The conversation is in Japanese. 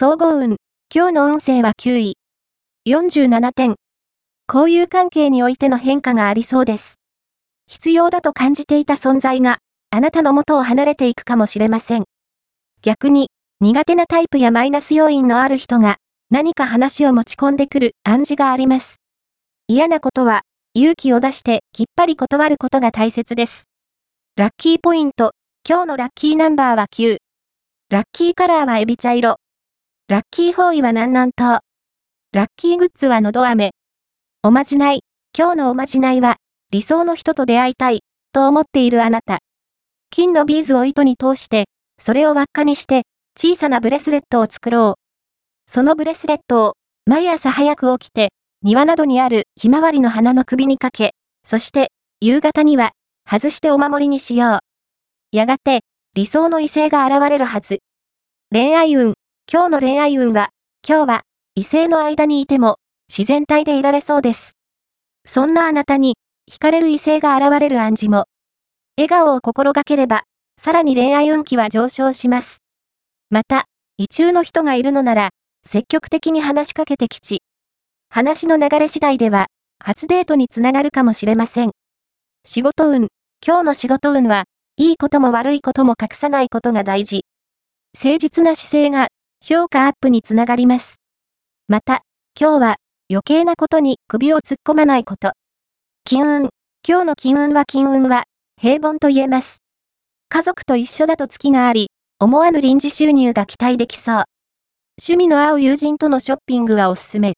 総合運。今日の運勢は9位。47点。交友関係においての変化がありそうです。必要だと感じていた存在が、あなたの元を離れていくかもしれません。逆に、苦手なタイプやマイナス要因のある人が、何か話を持ち込んでくる暗示があります。嫌なことは、勇気を出してきっぱり断ることが大切です。ラッキーポイント。今日のラッキーナンバーは9。ラッキーカラーはエビ茶色。ラッキーフォーイは南南東。ラッキーグッズはのど飴。おまじない。今日のおまじないは、理想の人と出会いたい、と思っているあなた。金のビーズを糸に通して、それを輪っかにして、小さなブレスレットを作ろう。そのブレスレットを、毎朝早く起きて、庭などにあるひまわりの花の首にかけ、そして、夕方には、外してお守りにしよう。やがて、理想の異性が現れるはず。恋愛運。今日の恋愛運は、今日は、異性の間にいても、自然体でいられそうです。そんなあなたに、惹かれる異性が現れる暗示も。笑顔を心がければ、さらに恋愛運気は上昇します。また、異中の人がいるのなら、積極的に話しかけてきち。話の流れ次第では、初デートにつながるかもしれません。仕事運。今日の仕事運は、いいことも悪いことも隠さないことが大事。誠実な姿勢が、評価アップにつながります。また、今日は余計なことに首を突っ込まないこと。金運。今日の金運は金運は平凡と言えます。家族と一緒だと月があり、思わぬ臨時収入が期待できそう。趣味の合う友人とのショッピングはおすすめ。